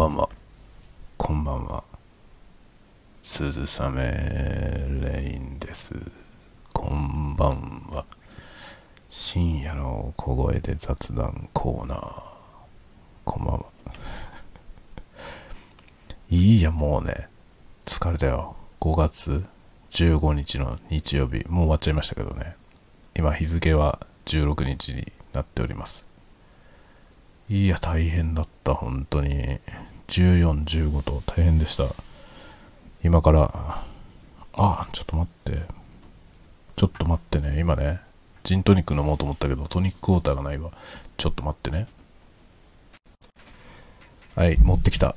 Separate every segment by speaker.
Speaker 1: ばんは。こんばんは。鈴雨レインです。こんばんは。深夜の小声で雑談コーナー。こんばんは。いいや、もうね、疲れたよ。5月15日の日曜日、もう終わっちゃいましたけどね。今日付は16日になっております。いや、大変だった、本当に。14、15と大変でした。今から、あ、ちょっと待って。ちょっと待ってね、今ね、ジントニック飲もうと思ったけど、トニックウォーターがないわ。ちょっと待ってね。はい、持ってきた。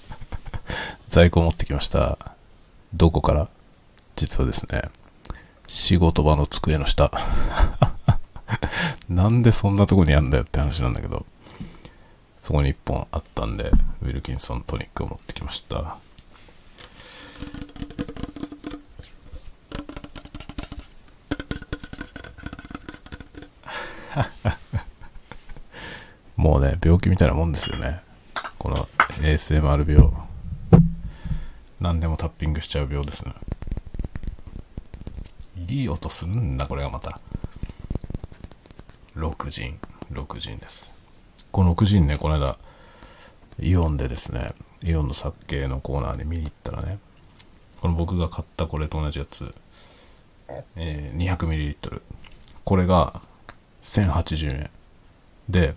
Speaker 1: 在庫持ってきました。どこから？実はですね、仕事場の机の下。なんでそんなとこにあんだよって話なんだけど、そこに一本あったんで、ウィルキンソントニックを持ってきました。もうね、病気みたいなもんですよね。この ASMR 病。何でもタッピングしちゃう病ですね。いい音するんな、これがまた。6陣、6陣です。この6陣ね、この間、イオンでですね、イオンの作系のコーナーで見に行ったらね、この僕が買ったこれと同じやつ、えー 200ml。これが1080円。で、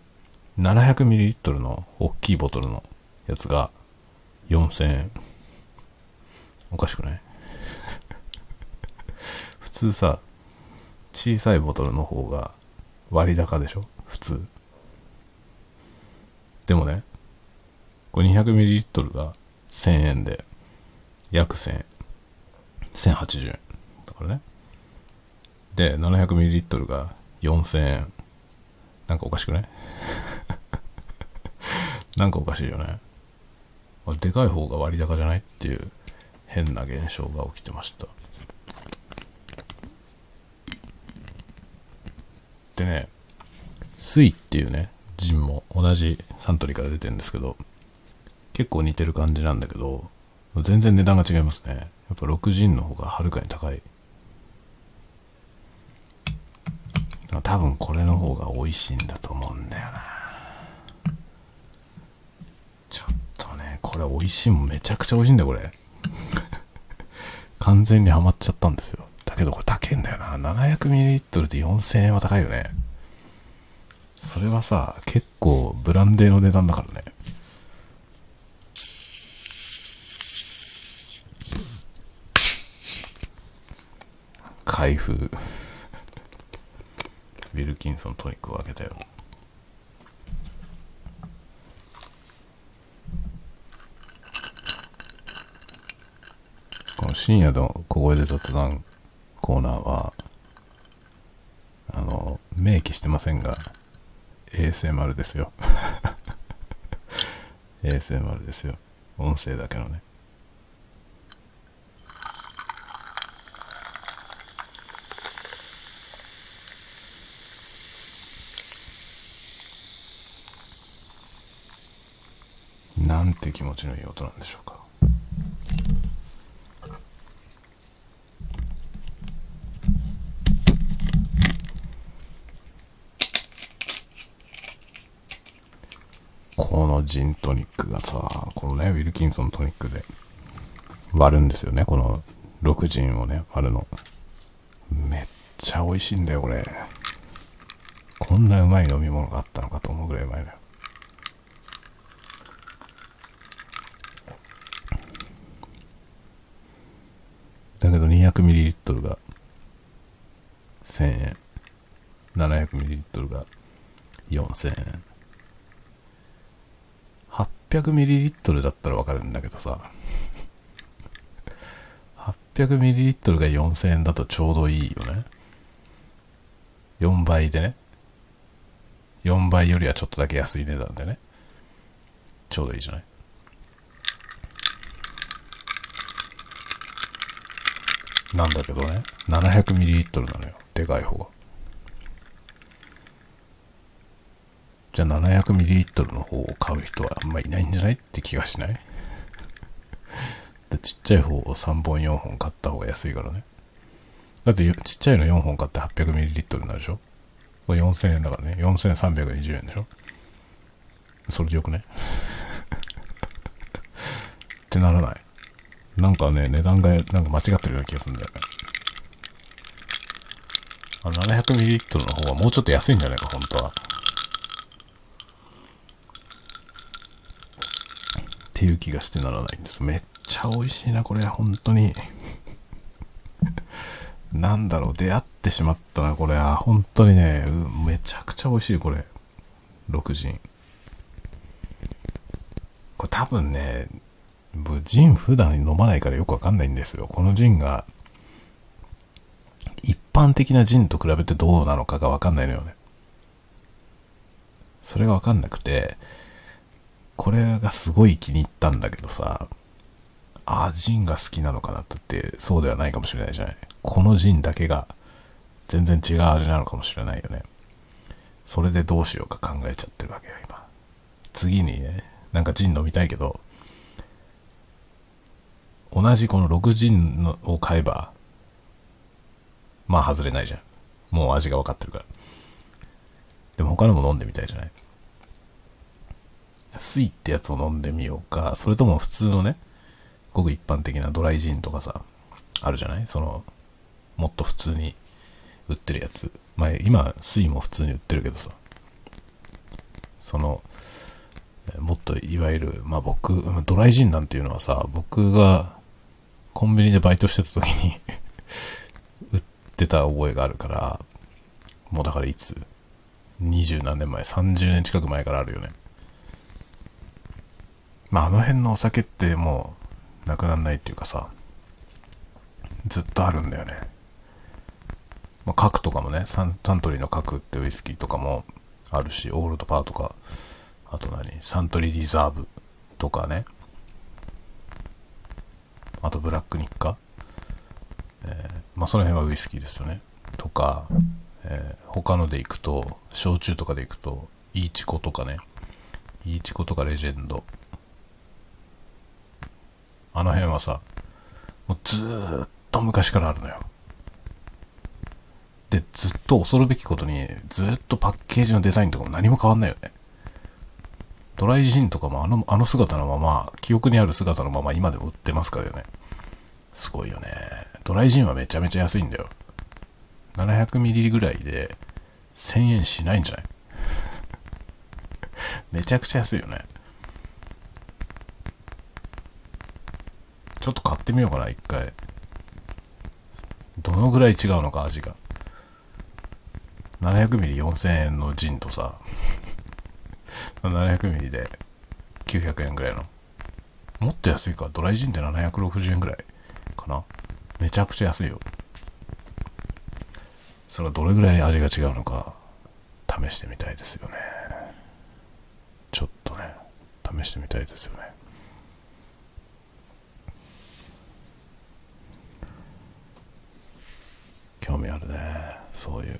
Speaker 1: 700ml の大きいボトルのやつが4000円。おかしくない？普通さ、小さいボトルの方が割高でしょ？普通。でもね、200ml が1000円で、約1000円。1080円。だからね。で、700ml が4000円。なんかおかしくない？なんかおかしいよね。でかい方が割高じゃない？っていう変な現象が起きてました。でね、スイっていうね、ジンも同じサントリーから出てるんですけど、結構似てる感じなんだけど、全然値段が違いますね。やっぱ6ジンの方がはるかに高い。多分これの方が美味しいんだと思うんだよな。ちょっとね、これ美味しいもんめちゃくちゃ美味しいんだよ、これ。完全にハマっちゃったんですよ。けどこれ高いんだよな。700ml で4000円は高いよね。それはさ、結構ブランデーの値段だからね。開封。ウィルキンソントニックを開けたよ。この深夜の小声で雑談コーナーは、あの、明記してませんが、ASMR ですよ。ASMR ですよ。音声だけのね。なんて気持ちのいい音なんでしょうか。このジントニックがさ、このね、ウィルキンソントニックで割るんですよね。この6ジンをね、割るの。めっちゃ美味しいんだよ、これ。こんなうまい飲み物があったのかと思うぐらいうまいのよ。だけど 200ml が1000円。700ml が4000円。800ml だったらわかるんだけどさ。800ml が4000円だとちょうどいいよね。4倍でね。4倍よりはちょっとだけ安い値段でね。ちょうどいいじゃないなんだけどね、700ml なのよ。でかい方が。じゃあ 700ml の方を買う人はあんまいないんじゃない？って気がしない？でちっちゃい方を3本4本買った方が安いからね。だってちっちゃいの4本買って 800ml になるでしょ？これ4000円だからね。4320円でしょ？それでよくね？ってならない。なんかね、値段がなんか間違ってるような気がするんだよね。700ml の方がもうちょっと安いんじゃないか、本当は。っていう気がしてならないんです。めっちゃ美味しいな、これ、本当に。なんだろう、出会ってしまったな、これ。は本当にね、めちゃくちゃ美味しい、これ。6ジン。これ多分ね、ジン普段飲まないからよくわかんないんですよ。このジンが、一般的なジンと比べてどうなのかがわかんないのよね。それがわかんなくて、これがすごい気に入ったんだけどさ、あ、ジンが好きなのかなってってそうではないかもしれないじゃない。このジンだけが全然違う味なのかもしれないよね。それでどうしようか考えちゃってるわけよ、今。次にね、なんかジン飲みたいけど、同じこの6ジンのを買えば、まあ外れないじゃん。もう味が分かってるから。でも他のも飲んでみたいじゃない？スイってやつを飲んでみようか、それとも普通のね、ごく一般的なドライジンとかさ、あるじゃない？その、もっと普通に売ってるやつ。まあ今、水も普通に売ってるけどさ、その、もっといわゆる、まあ僕、ドライジンなんていうのはさ、僕がコンビニでバイトしてた時に 売ってた覚えがあるから、もうだからいつ、二十何年前、30年近く前からあるよね。まああの辺のお酒ってもうなくならないっていうかさ、ずっとあるんだよね。まあ、角とかもねサン、サントリーの角ってウイスキーとかもあるし、オールドパーとか、あと何サントリーリザーブとかね。あとブラックニッカ。えー、まあその辺はウイスキーですよね。とか、えー、他ので行くと、焼酎とかで行くと、イーチコとかね。イーチコとかレジェンド。あの辺はさ、もうずーっと昔からあるのよ。で、ずっと恐るべきことに、ずっとパッケージのデザインとかも何も変わんないよね。ドライジンとかもあの、あの姿のまま、記憶にある姿のまま今でも売ってますからよね。すごいよね。ドライジンはめちゃめちゃ安いんだよ。700ml ぐらいで1000円しないんじゃない？めちゃくちゃ安いよね。ちょっと買ってみようかな、一回。どのぐらい違うのか、味が。700ml4000 円のジンとさ、700ml で900円ぐらいの。もっと安いか。ドライジンって760円ぐらいかな。めちゃくちゃ安いよ。それはどれぐらい味が違うのか、試してみたいですよね。ちょっとね、試してみたいですよね。味あるね。そういう。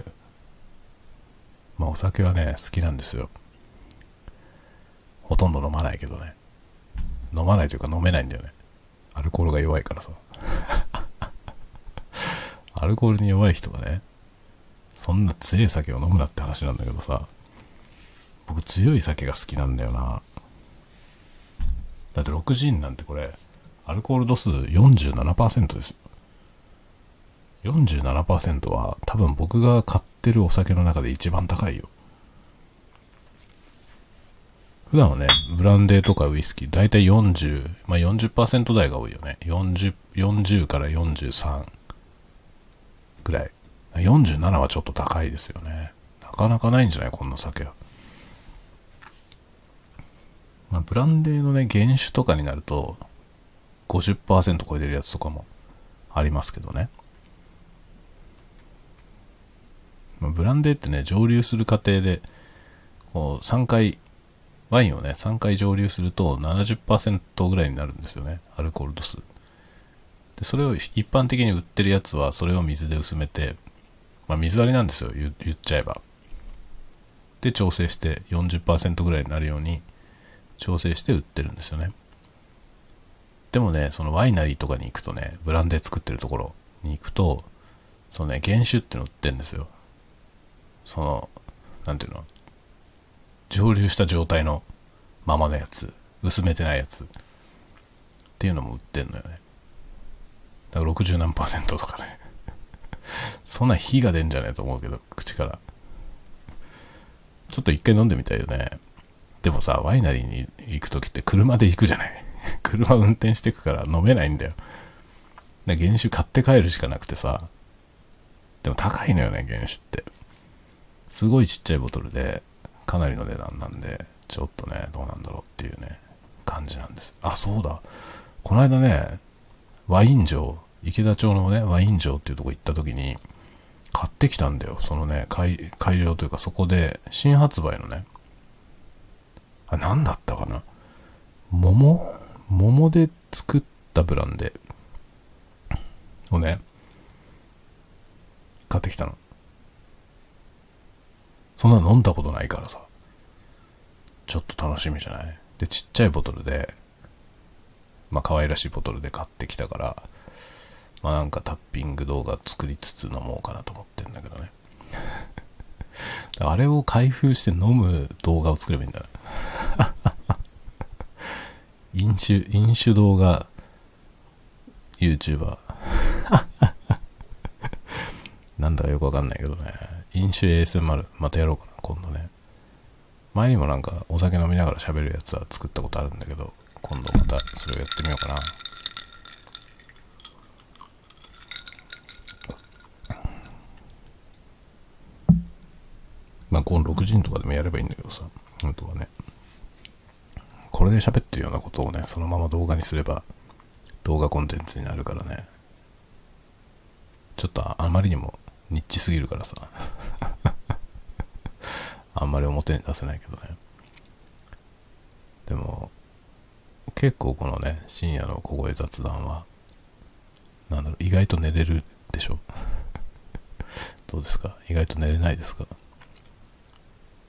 Speaker 1: まあお酒はね、好きなんですよ。ほとんど飲まないけどね。飲まないというか飲めないんだよね。アルコールが弱いからさ。アルコールに弱い人がね、そんな強い酒を飲むなって話なんだけどさ、僕強い酒が好きなんだよな。だって6ジンなんてこれ、アルコール度数47%ですよ。47%は多分僕が買ってるお酒の中で一番高いよ。普段はね、ブランデーとかウイスキー、だいたい40、まあ40%台が多いよね。40、40から43ぐらい。47はちょっと高いですよね。なかなかないんじゃない？こんな酒は。まあ、ブランデーのね、原酒とかになると、50%超えてるやつとかもありますけどね。まあ、ブランデーってね、蒸留する過程で、こう、3回ワインをね、3回蒸留すると70%ぐらいになるんですよね。アルコール度数。で、それを一般的に売ってるやつは、それを水で薄めて、まあ、水割りなんですよ。言っちゃえば。で調整して40%ぐらいになるように調整して売ってるんですよね。でもね、そのワイナリーとかに行くとね、ブランデー作ってるところに行くと、そのね、原酒っての売ってるんですよ。その、なんていうの、蒸留した状態のままのやつ、薄めてないやつっていうのも売ってんのよね。だから60何パーセントとかね。そんな火が出んじゃねえと思うけど、口から。ちょっと一回飲んでみたいよね。でもさ、ワイナリーに行くときって車で行くじゃない 車運転してくから飲めないんだよ。で原酒買って帰るしかなくてさ。でも高いのよね、原酒って。すごいちっちゃいボトルで、かなりの値段なんで、ちょっとね、どうなんだろうっていうね、感じなんです。あ、そうだ。この間ね、ワイン城、池田町のね、ワイン城っていうとこ行った時に、買ってきたんだよ。そのね、会会場というかそこで、新発売のね、あ、なんだったかな？桃？桃で作ったブランデーをね、買ってきたの。そんなの飲んだことないからさ。ちょっと楽しみじゃない？で、ちっちゃいボトルで、まあ可愛らしいボトルで買ってきたから、まあなんかタッピング動画作りつつ飲もうかなと思ってんだけどね。あれを開封して飲む動画を作ればいいんだな。飲酒、飲酒動画 YouTuber。なんだかよくわかんないけどね。飲酒 ASMR、またやろうかな、今度ね。前にもなんかお酒飲みながら喋るやつは作ったことあるんだけど、今度またそれをやってみようかな。まあ、この6時とかでもやればいいんだけどさ、本当はね。これで喋ってるようなことをね、そのまま動画にすれば、動画コンテンツになるからね。ちょっとあまりにもニッチすぎるからさ。あんまり表に出せないけどね。でも、結構このね、深夜の小声雑談は、なんだろう、意外と寝れるでしょ？どうですか？意外と寝れないですか？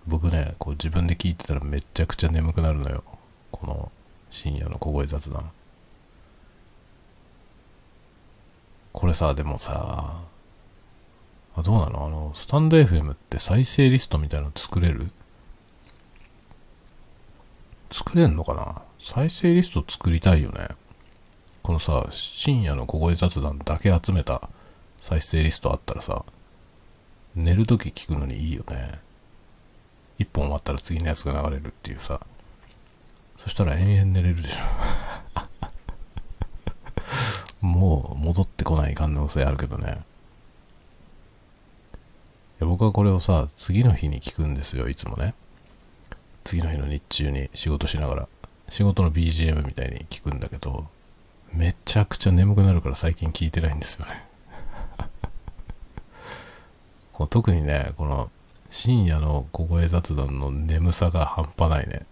Speaker 1: 僕ね、こう自分で聞いてたらめちゃくちゃ眠くなるのよ。この深夜の小声雑談。これさ、でもさ、あどうなの？あの、スタンド FM って再生リストみたいなの作れる？作れんのかな？再生リスト作りたいよね。このさ、深夜の小声雑談だけ集めた再生リストあったらさ、寝るとき聞くのにいいよね。一本終わったら次のやつが流れるっていうさ。そしたら延々寝れるでしょ。もう戻ってこない可能性あるけどね。いや僕はこれをさ、次の日に聞くんですよ、いつもね。次の日の日中に仕事しながら。仕事の BGM みたいに聞くんだけど、めちゃくちゃ眠くなるから最近聞いてないんですよね。こう特にね、この深夜の小声雑談の眠さが半端ないね。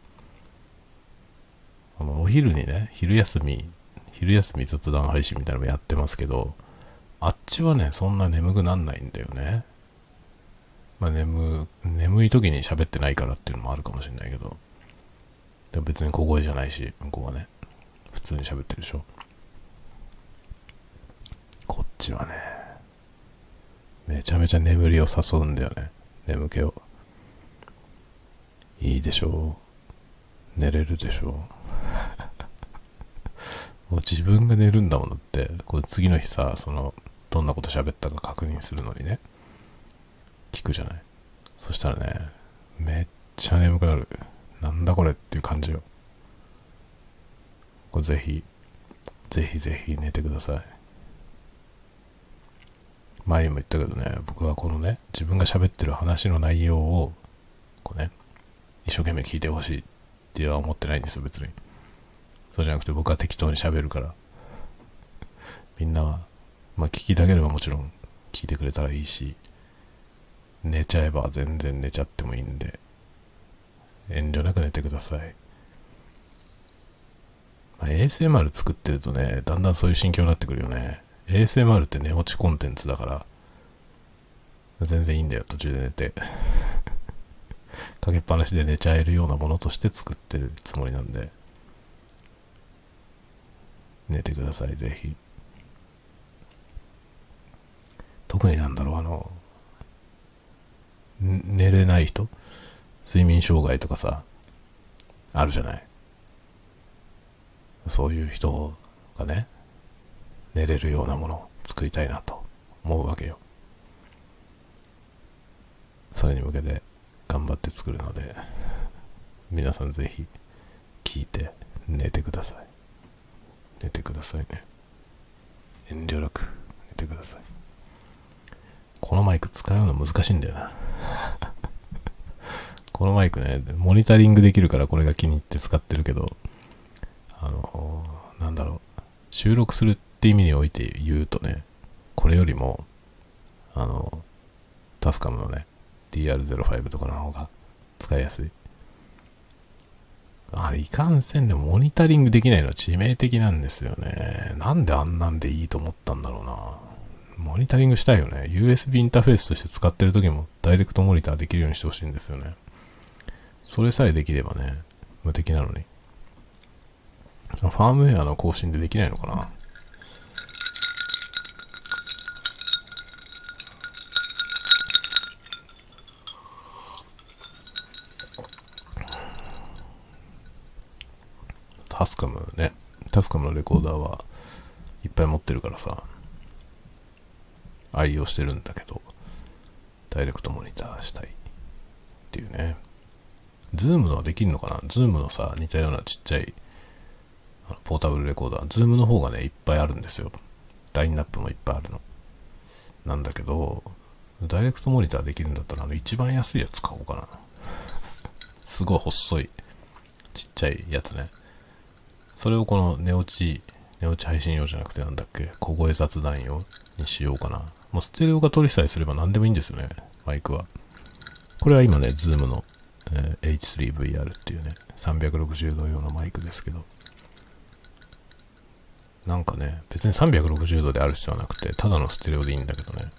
Speaker 1: あの、お昼にね、昼休み、昼休み雑談配信みたいなのもやってますけど、あっちはね、そんな眠くなんないんだよね。まあ眠、眠い時に喋ってないからっていうのもあるかもしれないけど、でも別に小声じゃないし、向こうはね、普通に喋ってるでしょ。こっちはね、めちゃめちゃ眠りを誘うんだよね。眠気を。いいでしょう。寝れるでしょう。もう自分が寝るんだもんだって、これ次の日さ、その、どんなこと喋ったか確認するのにね、聞くじゃない。そしたらね、めっちゃ眠くなる。なんだこれっていう感じよ。これぜひ、ぜひぜひ寝てください。前にも言ったけどね、僕はこのね、自分が喋ってる話の内容を、こうね、一生懸命聞いてほしいっては思ってないんですよ、別に。そうじゃなくて僕は適当に喋るから。みんなは、まあ聞きたければもちろん聞いてくれたらいいし、寝ちゃえば全然寝ちゃってもいいんで、遠慮なく寝てください。まあ、ASMR 作ってるとね、だんだんそういう心境になってくるよね。ASMR って寝落ちコンテンツだから、全然いいんだよ、途中で寝て。かけっぱなしで寝ちゃえるようなものとして作ってるつもりなんで、寝てください、ぜひ。特になんだろう、あの、寝れない人？睡眠障害とかさ、あるじゃない？そういう人がね、寝れるようなものを作りたいなと思うわけよ。それに向けて頑張って作るので、皆さんぜひ聞いて寝てください。寝てくださいね。遠慮なく寝てください。このマイク使うの難しいんだよな。このマイクね、モニタリングできるからこれが気に入って使ってるけど、あの、なんだろう、収録するって意味において言うとね、これよりも、あの、タスカムのね、DR05 とかの方が使いやすい。あれ、いかんせんでもモニタリングできないのは致命的なんですよね。なんであんなんでいいと思ったんだろうな。モニタリングしたいよね。USB インターフェースとして使ってる時もダイレクトモニターできるようにしてほしいんですよね。それさえできればね、無敵なのに。ファームウェアの更新でできないのかな？タスカムね。タスカムのレコーダーはいっぱい持ってるからさ、愛用してるんだけど、ダイレクトモニターしたいっていうね。 Zoom のはできるのかな？ Zoom のさ、似たようなちっちゃいポータブルレコーダー。 Zoom の方がね、いっぱいあるんですよ。ラインナップもいっぱいあるの。なんだけど、ダイレクトモニターできるんだったら、あの一番安いやつ買おうかな。すごい細い、ちっちゃいやつね。それをこの寝落ち、寝落ち配信用じゃなくてなんだっけ、小声雑談用にしようかな。もうステレオが録れさえすれば何でもいいんですよね、マイクは。これは今ね、 Zoom のえー、H3VR っていうね、360度用のマイクですけど、なんかね、別に360度である必要はなくて、ただのステレオでいいんだけどね。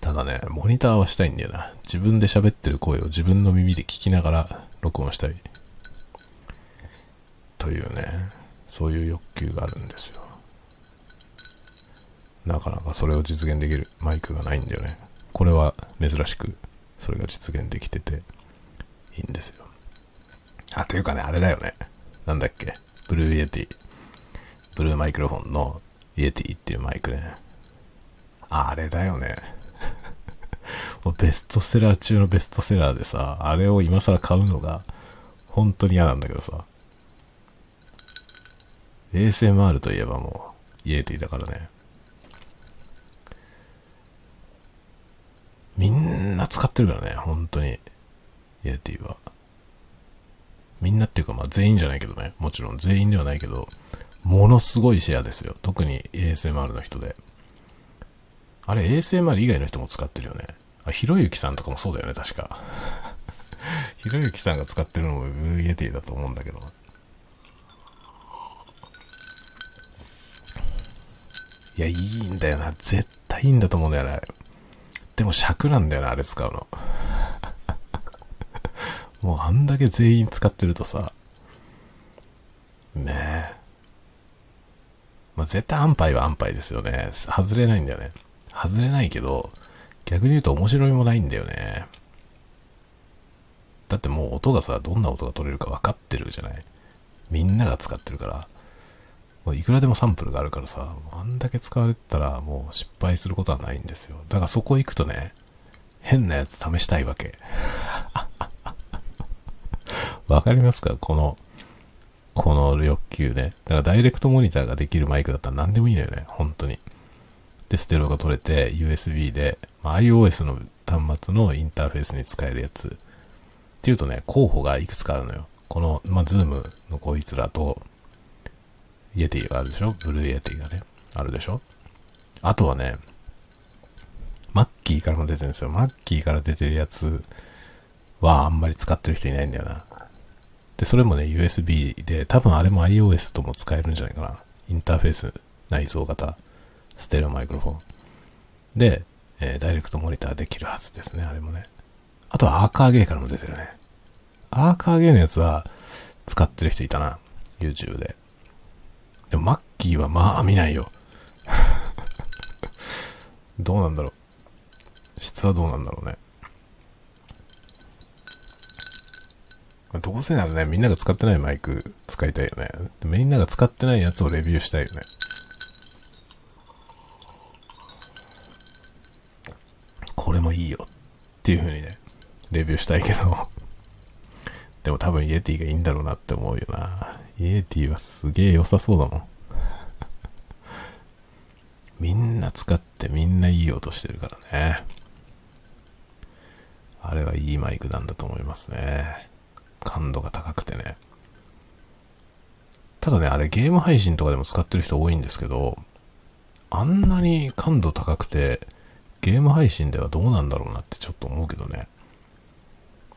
Speaker 1: ただね、モニターはしたいんだよな。自分で喋ってる声を自分の耳で聞きながら録音したい。というね、そういう欲求があるんですよ。なかなかそれを実現できるマイクがないんだよね。これは珍しくそれが実現できてていいんですよ。あ、というかね、あれだよね。なんだっけ。 Blue Yeti。Blue Microphone の Yeti っていうマイクね。あれだよね。ベストセラー中のベストセラーでさ、あれを今更買うのが本当に嫌なんだけどさ。ASMR といえばもうイエティだからね。みんな使ってるからね、本当に。イエティは。みんなっていうか、まあ全員じゃないけどね。もちろん全員ではないけど、ものすごいシェアですよ。特に ASMR の人で。あれ、ASMR 以外の人も使ってるよね。あ、ひろゆきさんとかもそうだよね、確か。ひろゆきさんが使ってるのも Blue Yeti だと思うんだけど。いや、いいんだよな。絶対いいんだと思うんだよな。でも癪なんだよな、あれ使うの。もうあんだけ全員使ってるとさ、ねえ。まあ、絶対安牌は安牌ですよね。外れないんだよね。外れないけど、逆に言うと面白みもないんだよね。だってもう音がさ、どんな音が取れるか分かってるじゃない。みんなが使ってるから。もういくらでもサンプルがあるからさ、あんだけ使われてたらもう失敗することはないんですよ。だからそこ行くとね、変なやつ試したいわけ。わかりますか？この、この欲求ね。だからダイレクトモニターができるマイクだったら何でもいいのよね。本当に。で、ステレオが録れて、USB で、まあ、iOS の端末のインターフェースに使えるやつ。っていうとね、候補がいくつかあるのよ。この、まあ、 Zoom のこいつらと、 Yeti があるでしょ？ Blue Yeti がね、あるでしょ？あとはね、 Mackie からも出てるんですよ。 Mackie から出てるやつはあんまり使ってる人いないんだよな。で、それもね、USB で、多分あれも iOS とも使えるんじゃないかな。インターフェース内蔵型、ステレオマイクロフォン。で、えーダイレクトモニターできるはずですね、あれもね。あとはアーカーゲーからも出てるね。アーカーゲーのやつは使ってる人いたな。YouTube で。でもマッキーはまあ見ないよ。どうなんだろう。質はどうなんだろうね。どうせならね、みんなが使ってないマイク使いたいよね。みんなが使ってないやつをレビューしたいよね。これもいいよっていう風にね、レビューしたいけど。でも多分イエティがいいんだろうなって思うよな。イエティはすげえ良さそうだもん。みんな使ってみんないい音してるからね。あれはいいマイクなんだと思いますね。感度が高くてね。ただね、あれゲーム配信とかでも使ってる人多いんですけど、あんなに感度高くて、ゲーム配信ではどうなんだろうなってちょっと思うけどね。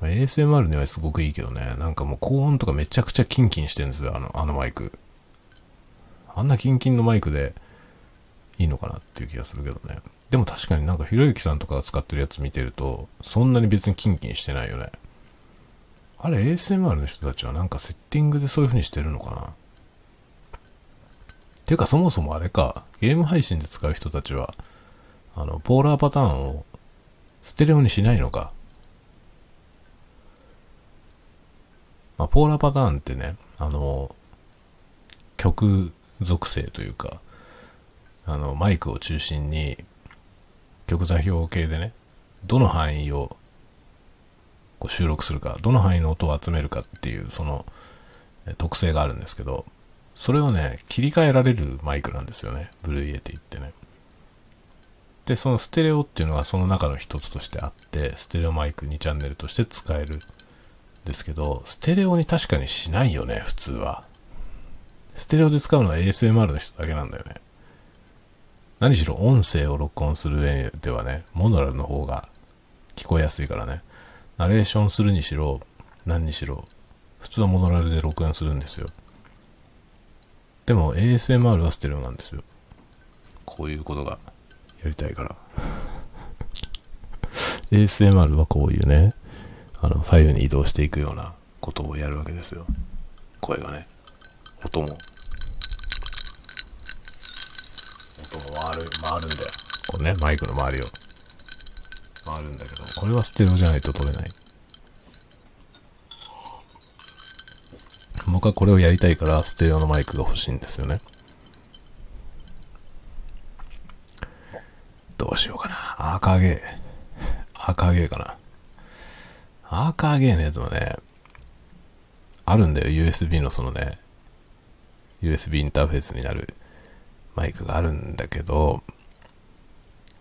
Speaker 1: ASMR にはすごくいいけどね、なんかもう高音とかめちゃくちゃキンキンしてるんですよ、あの、あのマイク。あんなキンキンのマイクでいいのかなっていう気がするけどね。でも確かになんかひろゆきさんとかが使ってるやつ見てると、そんなに別にキンキンしてないよね。あれ ASMR の人たちはなんかセッティングでそういう風にしてるのかなてかそもそもあれか、ゲーム配信で使う人たちは、あの、ポーラーパターンをステレオにしないのか。まあ、ポーラーパターンってね、あの、極属性というか、あの、マイクを中心に、極座標系でね、どの範囲をこう収録するか、どの範囲の音を集めるかっていう、その、特性があるんですけど、それをね、切り替えられるマイクなんですよね。 Blue Yeti ってね。で、そのステレオっていうのがその中の一つとしてあって、ステレオマイク2チャンネルとして使えるですけど、ステレオに確かにしないよね、普通は。ステレオで使うのは ASMR の人だけなんだよね。何しろ音声を録音する上ではね、モノラルの方が聞こえやすいからね。ナレーションするにしろ、何にしろ、普通はモノラルで録音するんですよ。でも ASMR はステレオなんですよ。こういうことがやりたいから。ASMR はこういうね、あの、左右に移動していくようなことをやるわけですよ。声がね。音も。音も回る、回るんだよ。これね、マイクの周りを。回るんだけど、これはステレオじゃないと撮れない。僕はこれをやりたいから、ステレオのマイクが欲しいんですよね。どうしようかな。アーカーゲー。アーカーゲーかな。アーカーゲーのやつもね、あるんだよ。USB のそのね、USB インターフェースになるマイクがあるんだけど、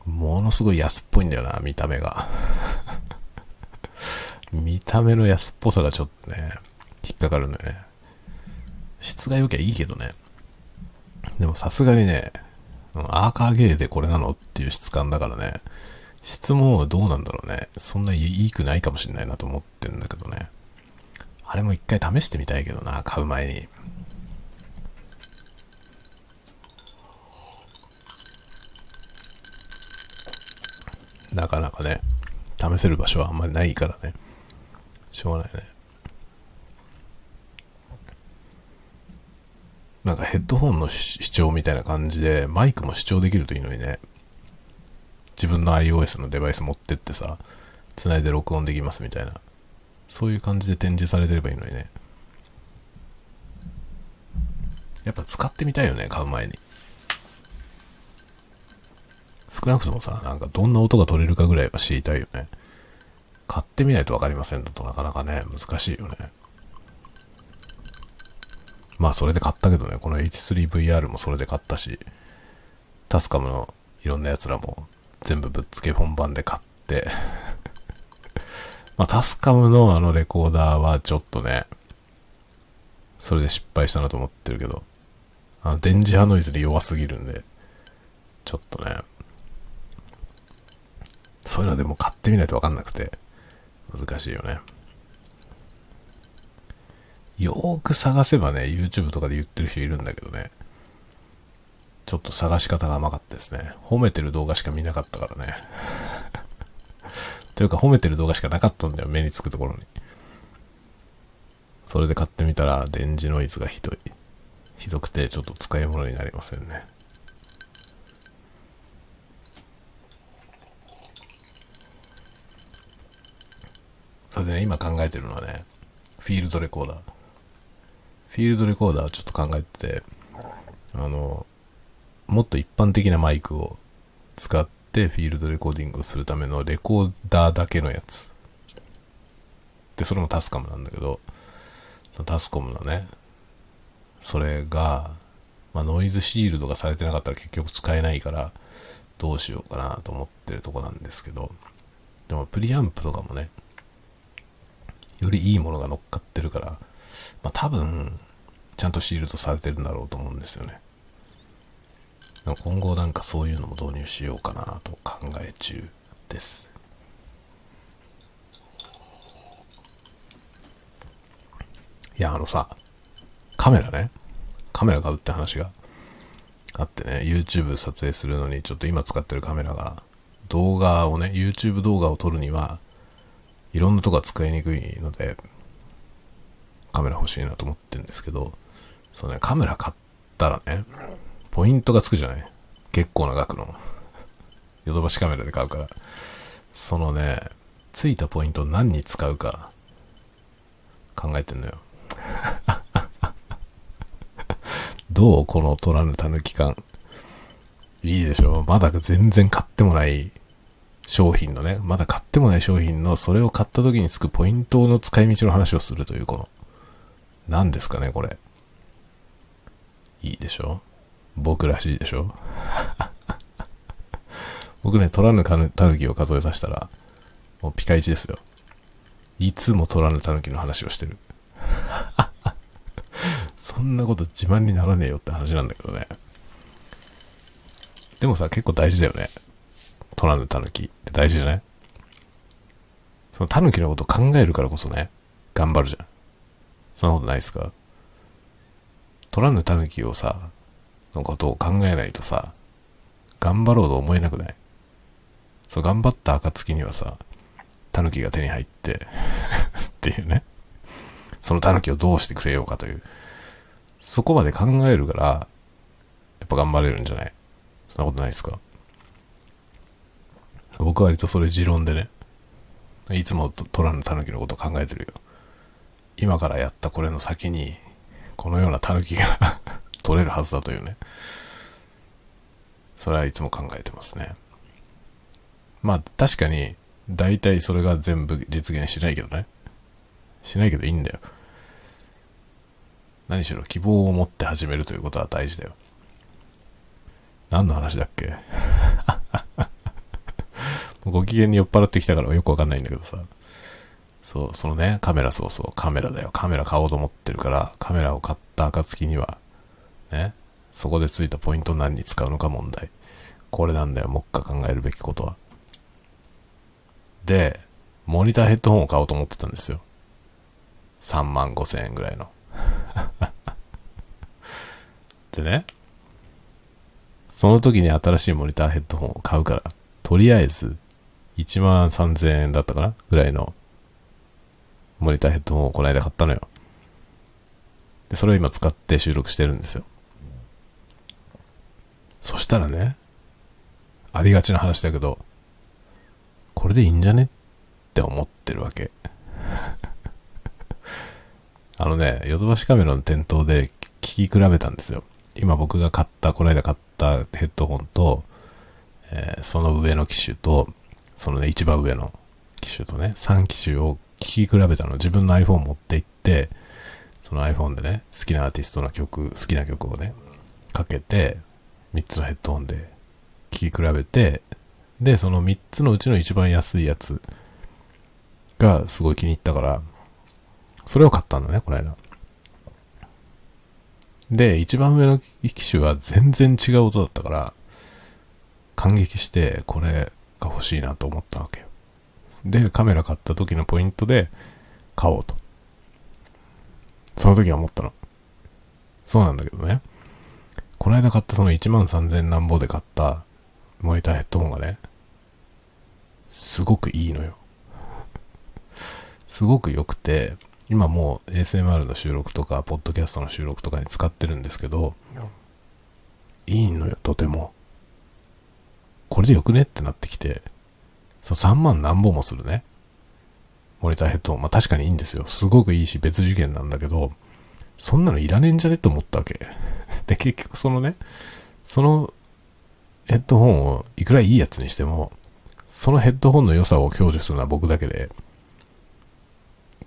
Speaker 1: ものすごい安っぽいんだよな、見た目が。見た目の安っぽさがちょっとね、引っかかるのよね。質が良きゃいいけどね。でもさすがにね、アーカーゲーでこれなのっていう質感だからね、質もどうなんだろうね。そんないいくないかもしれないなと思ってんだけどね。あれも一回試してみたいけどな、買う前に。なかなかね、試せる場所はあんまりないからね。しょうがないね。なんかヘッドホンの視聴みたいな感じで、マイクも視聴できるといいのにね。自分の iOS のデバイス持ってってさ、繋いで録音できますみたいな。そういう感じで展示されてればいいのにね。やっぱ使ってみたいよね、買う前に。少なくともさ、なんかどんな音が取れるかぐらいは知りたいよね。買ってみないとわかりませんだとなかなかね、難しいよね。まあそれで買ったけどね、この H3VR もそれで買ったし、タスカムのいろんなやつらも全部ぶっつけ本番で買って、まあタスカムのあのレコーダーはちょっとね、それで失敗したなと思ってるけど、あの電磁波ノイズに弱すぎるんで、ちょっとね、そういうのでも買ってみないとわかんなくて、難しいよね。よーく探せばね、YouTube とかで言ってる人いるんだけどね。ちょっと探し方が甘かったですね。褒めてる動画しか見なかったからね。というか褒めてる動画しかなかったんだよ、目につくところに。それで買ってみたら電磁ノイズがひどい。ひどくてちょっと使い物になりませんね。それでね、今考えてるのはね、フィールドレコーダー。フィールドレコーダーちょっと考えてて、あの、もっと一般的なマイクを使ってフィールドレコーディングをするためのレコーダーだけのやつ。で、それもタスカムなんだけど、そのタスコムのね、それが、まあ、ノイズシールドがされてなかったら結局使えないから、どうしようかなと思ってるとこなんですけど、でもプリアンプとかもね、よりいいものが乗っかってるから、まあ、多分、ちゃんとシールドされてるんだろうと思うんですよね。今後なんかそういうのも導入しようかなと考え中です。いや、あのさ、カメラね。カメラ買うって話があってね、YouTube 撮影するのにちょっと今使ってるカメラが動画をね、YouTube 動画を撮るには、いろんなとこが使いにくいので、カメラ欲しいなと思ってるんですけど、そうね、カメラ買ったらね、ポイントがつくじゃない？結構な額の。ヨドバシカメラで買うから。そのね、ついたポイント何に使うか考えてんのよ。どうこの取らぬたぬき感。いいでしょまだ全然買ってもない商品のね、まだ買ってもない商品の、それを買った時につくポイントの使い道の話をするという、この、何ですかね、これ。いいでしょ僕らしいでしょ？僕ね、取らぬたぬきを数えさせたら、もうピカイチですよ。いつも取らぬたぬきの話をしてる。そんなこと自慢にならねえよって話なんだけどね。でもさ、結構大事だよね。取らぬ狸って大事じゃない？その狸のこと考えるからこそね、頑張るじゃん。そんなことないですか？取らぬ狸をさ、のことを考えないとさ、頑張ろうと思えなくない？そう、頑張った暁にはさ、狸が手に入って っていうね。その狸をどうしてくれようかという。そこまで考えるから、やっぱ頑張れるんじゃない？そんなことないですか？僕は割とそれ持論でね、いつも取らぬ狸のことを考えてるよ。今からやったこれの先に、このような狸が取れるはずだというね。それはいつも考えてますね。まあ確かに、大体それが全部実現しないけどね。しないけどいいんだよ。何しろ希望を持って始めるということは大事だよ。何の話だっけ？ご機嫌に酔っ払ってきたからよくわかんないんだけどさ。そう、そのね、カメラそうそう、カメラだよ。カメラ買おうと思ってるから、カメラを買った暁には、ね、そこでついたポイント何に使うのか問題。これなんだよ、もっか考えるべきことは。で、モニターヘッドホンを買おうと思ってたんですよ。3万5千円ぐらいの。でね、その時に新しいモニターヘッドホンを買うから、とりあえず、1万3000円だったかなぐらいのモニターヘッドホンをこの間買ったのよ。で、それを今使って収録してるんですよ。そしたらね、ありがちな話だけど、これでいいんじゃねって思ってるわけ。あのね、ヨドバシカメラの店頭で聞き比べたんですよ。今僕が買った、この間買ったヘッドホンと、えー、その上の機種と、そのね、一番上の機種とね、3機種を聞き比べたの。自分の iPhone 持って行って、その iPhone でね、好きなアーティストの曲、好きな曲をね、かけて、3つのヘッドホンで聞き比べて、で、その3つのうちの一番安いやつがすごい気に入ったから、それを買ったんだね、この間。で、一番上の機種は全然違う音だったから、感激して、これ、が欲しいなと思ったわけよ。で、カメラ買った時のポイントで買おうと。その時は思ったの。そうなんだけどね。この間買ったその1万3000何ぼで買ったモニターヘッドホンがね、すごくいいのよ。すごく良くて、今もう ASMR の収録とか、ポッドキャストの収録とかに使ってるんですけど、いいのよ、とても。これでよくねってなってきて、そう3万何本もするね。モニターヘッドホン。まあ確かにいいんですよ。すごくいいし別次元なんだけど、そんなのいらねえんじゃね？と思ったわけ。で、結局そのね、そのヘッドホンをいくらいいやつにしても、そのヘッドホンの良さを享受するのは僕だけで、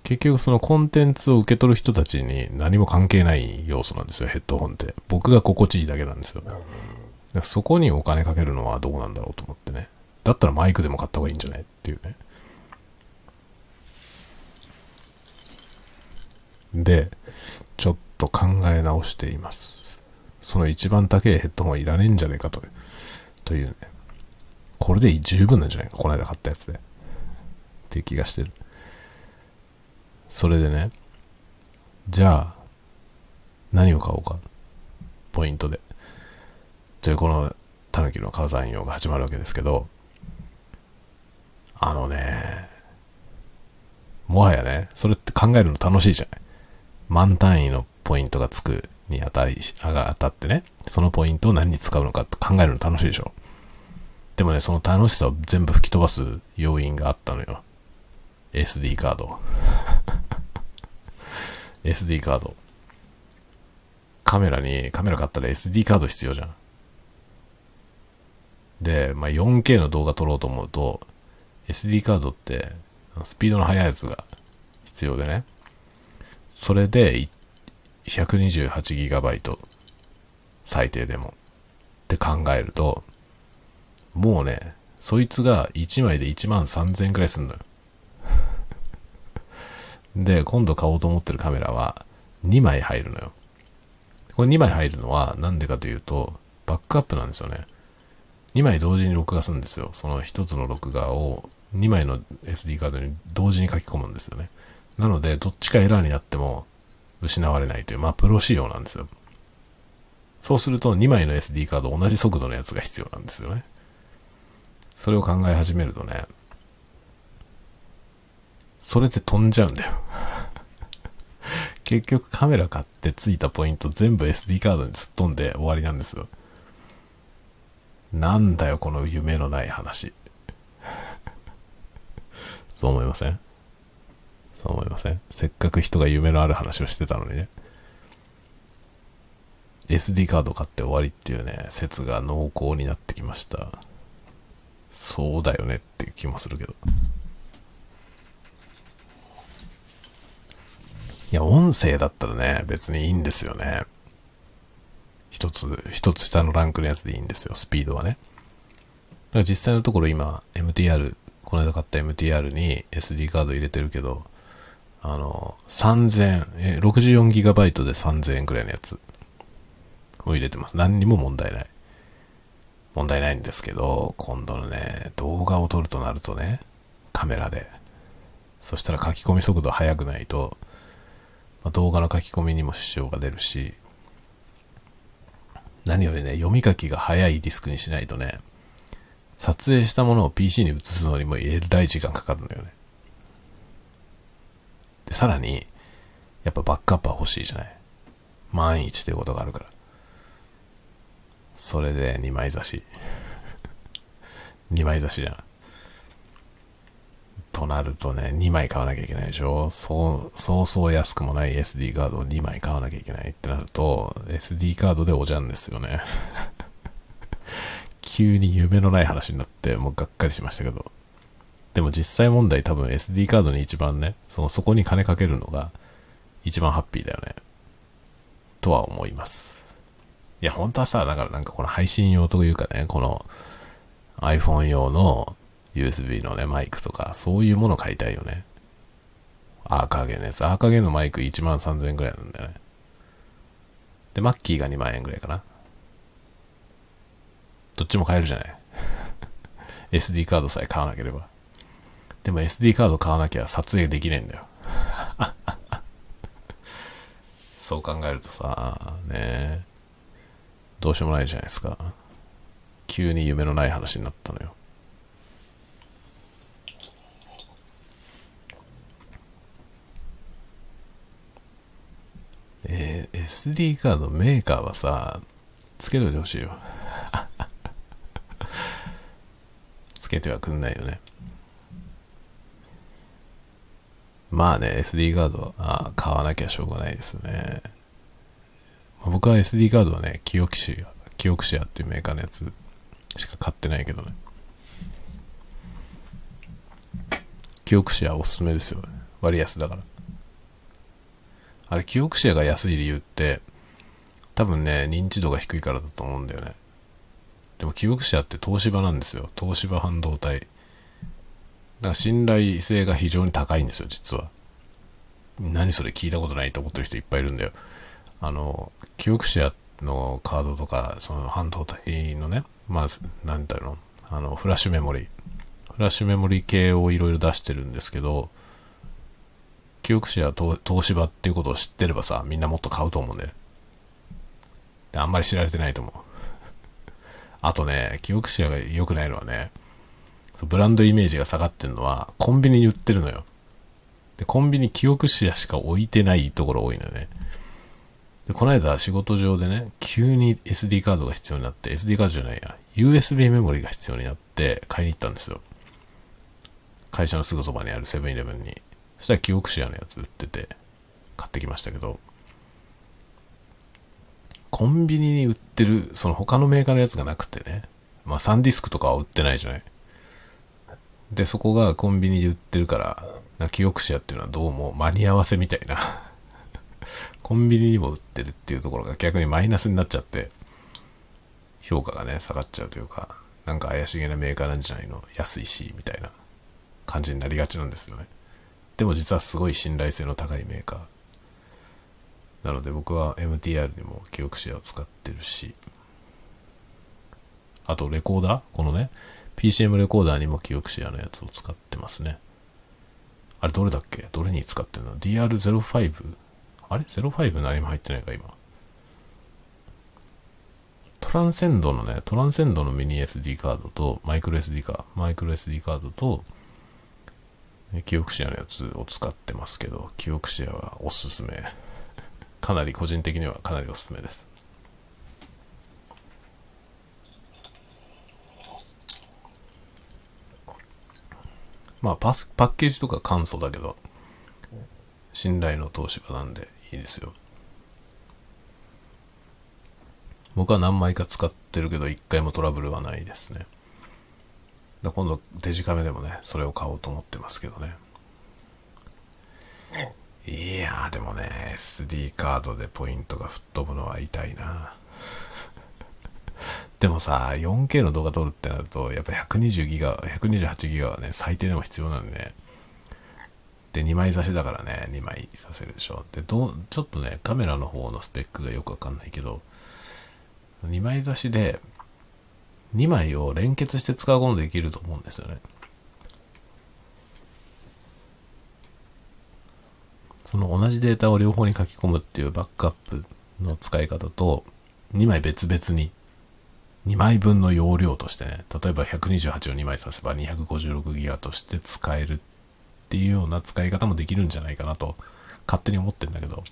Speaker 1: 結局そのコンテンツを受け取る人たちに何も関係ない要素なんですよ、ヘッドホンって。僕が心地いいだけなんですよ。そこにお金かけるのはどうなんだろうと思ってね。だったらマイクでも買った方がいいんじゃない？っていうね。で、ちょっと考え直しています。その一番高いヘッドホンはいらねえんじゃねえかと。というね。これで十分なんじゃないか。この間買ったやつで。っていう気がしてる。それでね。じゃあ、何を買おうか。ポイントで。というこの、タヌキの火山用が始まるわけですけど、あのね、もはやね、それって考えるの楽しいじゃない。満単位のポイントがつくに当たり、が当たってね、そのポイントを何に使うのかって考えるの楽しいでしょ。でもね、その楽しさを全部吹き飛ばす要因があったのよ。SD カード。SD カード。カメラに、カメラ買ったら SD カード必要じゃん。で、まあ、4K の動画撮ろうと思うと、SD カードってスピードの速いやつが必要でね。それで 128GB 最低でもって考えると、もうね、そいつが1枚で1万3000円くらいすんのよ。で、今度買おうと思ってるカメラは2枚入るのよ。これ2枚入るのはなんでかというと、バックアップなんですよね。2枚同時に録画するんですよ。その1つの録画を2枚の SD カードに同時に書き込むんですよね。なので、どっちかエラーになっても失われないという、まあ、プロ仕様なんですよ。そうすると、2枚の SD カード同じ速度のやつが必要なんですよね。それを考え始めるとね、それで飛んじゃうんだよ。結局カメラ買ってついたポイント全部 SD カードに突っ飛んで終わりなんですよ。なんだよ、この夢のない話。そう思いません？そう思いません？せっかく人が夢のある話をしてたのにね。SD カード買って終わりっていうね、説が濃厚になってきました。そうだよねっていう気もするけど。いや、音声だったらね、別にいいんですよね。一つ、一つ下のランクのやつでいいんですよ、スピードはね。だから実際のところ今、MTR、この間買った MTR に SD カード入れてるけど、あの、3000、え、64GB で3000円くらいのやつを入れてます。何にも問題ない。問題ないんですけど、今度のね、動画を撮るとなるとね、カメラで。そしたら書き込み速度速くないと、ま、動画の書き込みにも支障が出るし、何よりね、読み書きが早いディスクにしないとね、撮影したものを PC に移すのにもえらい時間かかるのよね。で、さらに、やっぱバックアップは欲しいじゃない。万一ということがあるから。それで2枚差し。2枚差しじゃん。となるとね、2枚買わなきゃいけないでしょそう、そうそう安くもない SD カードを2枚買わなきゃいけないってなると、SD カードでおじゃんですよね。急に夢のない話になって、もうがっかりしましたけど。でも実際問題多分 SD カードに一番ね、そのそこに金かけるのが一番ハッピーだよね。とは思います。いや、本当はさ、だからなんかこの配信用というかね、この iPhone 用の USB のね、マイクとか、そういうもの買いたいよね。アーカーゲンのやつ。アーカーゲンのマイク1万3000円くらいなんだよね。で、マッキーが2万円くらいかな。どっちも買えるじゃない。SD カードさえ買わなければ。でも SD カード買わなきゃ撮影できねえんだよ。そう考えるとさ、ねどうしようもないじゃないですか。急に夢のない話になったのよ。えー SD カードメーカーはさ、つけといてほしいよ。つけてはくんないよね。まあね、SD カードは買わなきゃしょうがないですね。まあ僕は SD カードはね、キオキシア、キオクシアっていうメーカーのやつしか買ってないけどね。キオクシアおすすめですよ。割安だから。あれ、キオクシアが安い理由って、多分ね、認知度が低いからだと思うんだよね。でも、キオクシアって東芝なんですよ。東芝半導体。だから信頼性が非常に高いんですよ、実は。何それ聞いたことないと思ってる人いっぱいいるんだよ。あの、キオクシアのカードとか、その半導体のね、まあ、なんだろう、あの、フラッシュメモリー。フラッシュメモリー系をいろいろ出してるんですけど、キオクシア東芝っていうことを知ってればさ、みんなもっと買うと思うんだよ。であんまり知られてないと思う。あとね、キオクシアが良くないのはね、ブランドイメージが下がってるのは、コンビニに売ってるのよ。で、コンビニキオクシアしか置いてないところ多いのよね。で、この間仕事上でね、急に SD カードが必要になって、SD カードじゃないや、USB メモリが必要になって買いに行ったんですよ。会社のすぐそばにあるセブンイレブンに。そしたらキオクシアのやつ売ってて、買ってきましたけど、コンビニに売ってる、その他のメーカーのやつがなくてね、まあサンディスクとかは売ってないじゃない。で、そこがコンビニで売ってるから、なキオクシアっていうのはどうも間に合わせみたいな。コンビニにも売ってるっていうところが逆にマイナスになっちゃって、評価がね、下がっちゃうというか、なんか怪しげなメーカーなんじゃないの？安いし、みたいな感じになりがちなんですよね。でも実はすごい信頼性の高いメーカー。なので僕は MTR にも記憶シェアを使ってるし、あとレコーダー？このね、PCM レコーダーにも記憶シェアのやつを使ってますね。あれどれだっけ？どれに使ってるの ?DR05? あれ ?05 何も入ってないか今。トランセンドのね、トランセンドのミニ SD カードとマイクロ SD か、マイクロ SD カードと、記憶シェアのやつを使ってますけど、記憶シェアはおすすめ。かなり個人的にはかなりおすすめです。まあパス、パッケージとか簡素だけど、信頼の東芝なんでいいですよ。僕は何枚か使ってるけど、一回もトラブルはないですね。だ今度デジカメでもね、それを買おうと思ってますけどね。いやーでもね、SD カードでポイントが吹っ飛ぶのは痛いな。でもさ、4K の動画撮るってなると、やっぱ120ギガ、128ギガはね、最低でも必要なんでね。で、2枚差しだからね、2枚させるでしょ。で、どう、ちょっとね、カメラの方のスペックがよくわかんないけど、2枚差しで、2枚を連結して使うことできると思うんですよね。その同じデータを両方に書き込むっていうバックアップの使い方と、2枚別々に、2枚分の容量としてね、例えば128を2枚させば256ギガとして使えるっていうような使い方もできるんじゃないかなと、勝手に思ってんだけど、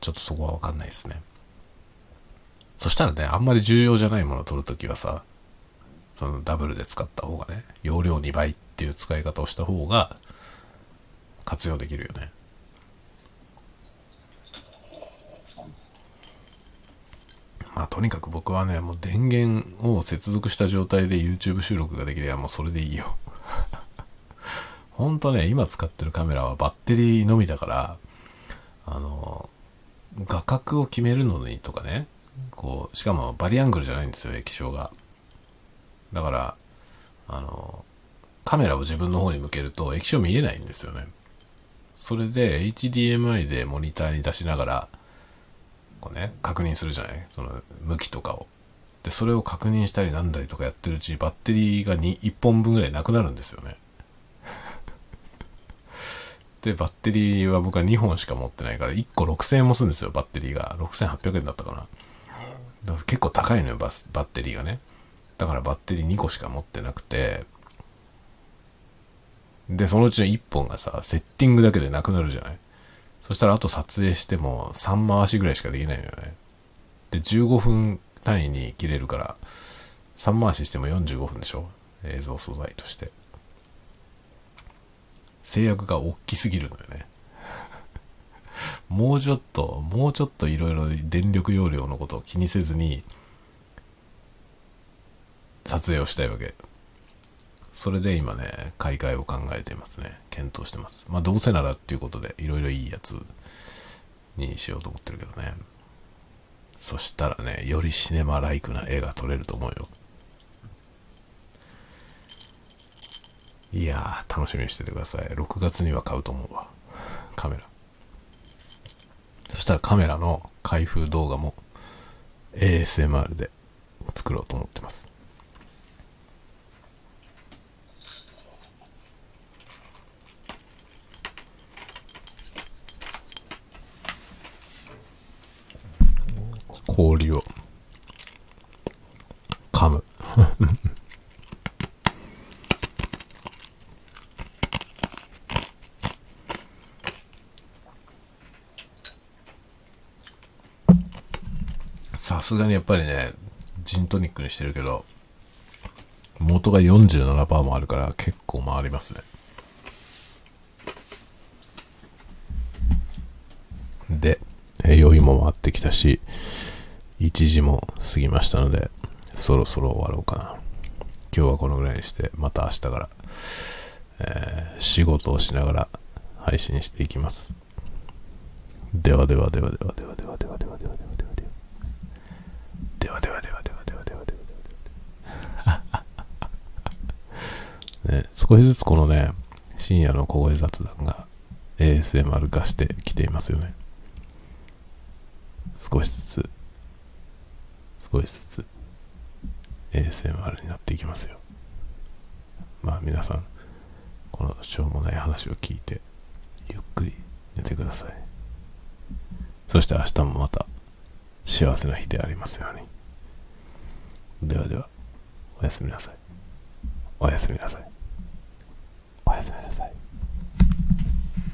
Speaker 1: ちょっとそこはわかんないですね。そしたらね、あんまり重要じゃないものを取るときはさ、そのダブルで使った方がね、容量2倍っていう使い方をした方が活用できるよね。まあとにかく僕はね、もう電源を接続した状態で YouTube 収録ができればもうそれでいいよ。ほんとね、今使ってるカメラはバッテリーのみだから、あの、画角を決めるのにとかね、こう、しかもバリアングルじゃないんですよ、液晶が。だから、あの、カメラを自分の方に向けると液晶見えないんですよね。それで HDMI でモニターに出しながら、こうね、確認するじゃない？その向きとかを。で、それを確認したりなんだりとかやってるうちにバッテリーが2 1本分ぐらいなくなるんですよね。で、バッテリーは僕は2本しか持ってないから、1個6000円もするんですよ、バッテリーが。6800円だったかな。だから結構高いのよバスバッテリーがねだからバッテリー2個しか持ってなくてでそのうちの1本がさセッティングだけでなくなるじゃない？そしたらあと撮影しても3回しぐらいしかできないのよね。で15分単位に切れるから3回ししても45分でしょ？映像素材として。制約が大きすぎるのよね。もうちょっともうちょっといろいろ電力容量のことを気にせずに撮影をしたいわけ。それで今ね買い替えを考えていますね。検討してます。まあどうせならっていうことでいろいろいいやつにしようと思ってるけどね。そしたらねよりシネマライクな絵が撮れると思うよ。いやー楽しみにしててください。6月には買うと思うわ。カメラ。そしたらカメラの開封動画も ASMR で作ろうと思ってます。氷を。噛む。さすがにやっぱりねジントニックにしてるけど元が47%もあるから結構回りますね。で酔いも回ってきたし1時も過ぎましたのでそろそろ終わろうかな。今日はこのぐらいにしてまた明日から、えー仕事をしながら配信していきます。ではではではではではではではではではではではではでは。ではではではではではではね少しずつこのね深夜の小声雑談が ASMR 化してきていますよね少しずつ少しずつ ASMR になっていきますよ。まあ皆さんこのしょうもない話を聞いてゆっくり寝てください。そして明日もまた幸せな日でありますように。ではではおやすみなさいおやすみなさい。おやすみなさい。